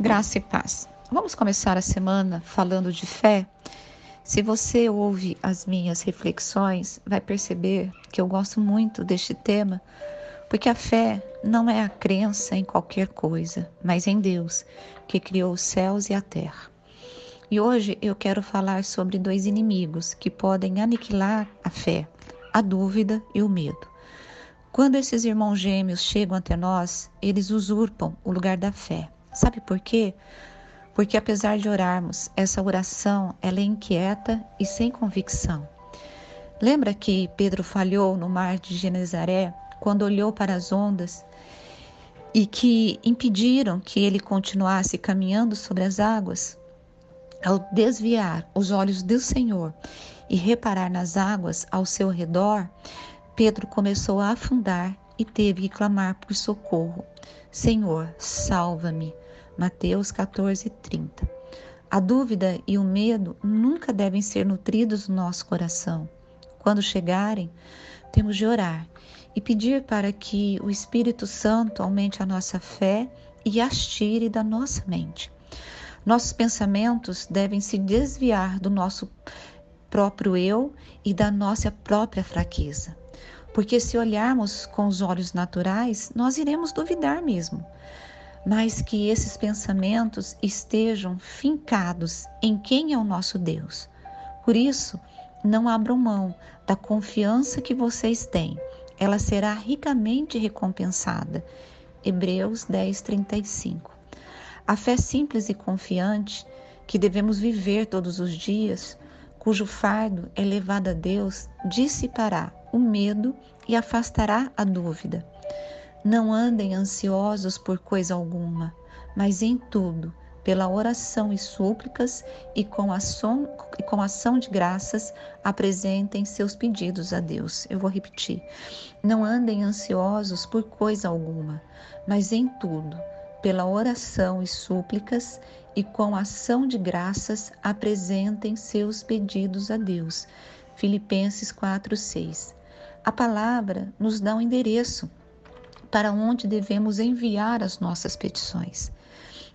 Graça e paz. Vamos começar a semana falando de fé? Se você ouve as minhas reflexões, vai perceber que eu gosto muito deste tema, porque a fé não é a crença em qualquer coisa, mas em Deus, que criou os céus e a terra. E hoje eu quero falar sobre dois inimigos que podem aniquilar a fé: a dúvida e o medo. Quando esses irmãos gêmeos chegam até nós, eles usurpam o lugar da fé. Sabe por quê? Porque apesar de orarmos, essa oração ela é inquieta e sem convicção. Lembra que Pedro falhou no mar de Genezaré quando olhou para as ondas e que impediram que ele continuasse caminhando sobre as águas? Ao desviar os olhos do Senhor e reparar nas águas ao seu redor, Pedro começou a afundar e teve que clamar por socorro. Senhor, salva-me. Mateus 14, 30. A dúvida e o medo nunca devem ser nutridos no nosso coração. Quando chegarem, temos de orar e pedir para que o Espírito Santo aumente a nossa fé e as tire da nossa mente. Nossos pensamentos devem se desviar do nosso próprio eu e da nossa própria fraqueza. Porque se olharmos com os olhos naturais, nós iremos duvidar mesmo. Mas que esses pensamentos estejam fincados em quem é o nosso Deus. Por isso, não abram mão da confiança que vocês têm. Ela será ricamente recompensada. Hebreus 10, 35. A fé simples e confiante que devemos viver todos os dias, cujo fardo é levado a Deus, dissipará o medo e afastará a dúvida. Não andem ansiosos por coisa alguma, mas em tudo, pela oração e súplicas e com ação, e com ação de graças, apresentem seus pedidos a Deus. Eu vou repetir. Não andem ansiosos por coisa alguma, mas em tudo, pela oração e súplicas e com ação de graças, apresentem seus pedidos a Deus. Filipenses 4:6. A palavra nos dá um endereço para onde devemos enviar as nossas petições.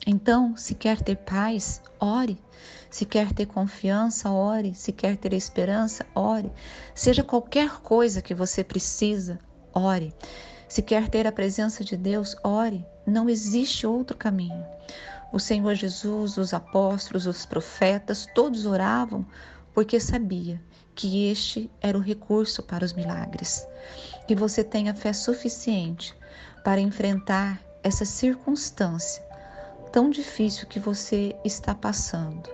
Então, se quer ter paz, ore. Se quer ter confiança, ore. Se quer ter esperança, ore. Seja qualquer coisa que você precisa, ore. Se quer ter a presença de Deus, ore. Não existe outro caminho. O Senhor Jesus, os apóstolos, os profetas, todos oravam porque sabia que este era o recurso para os milagres. Que você tenha fé suficiente para enfrentar essa circunstância tão difícil que você está passando.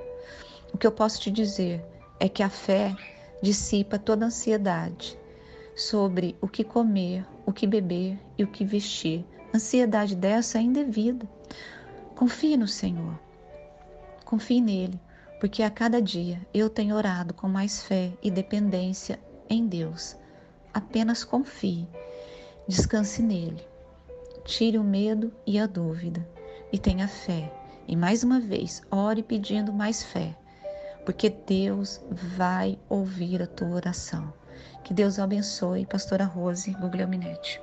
O que eu posso te dizer é que a fé dissipa toda ansiedade sobre o que comer, o que beber e o que vestir. Ansiedade dessa é indevida. Confie no Senhor. Confie nele porque a cada dia eu tenho orado com mais fé e dependência em Deus. Apenas confie, descanse nele, tire o medo e a dúvida e tenha fé. E mais uma vez, ore pedindo mais fé, porque Deus vai ouvir a tua oração. Que Deus abençoe, Pastora Rose Guglielminetti.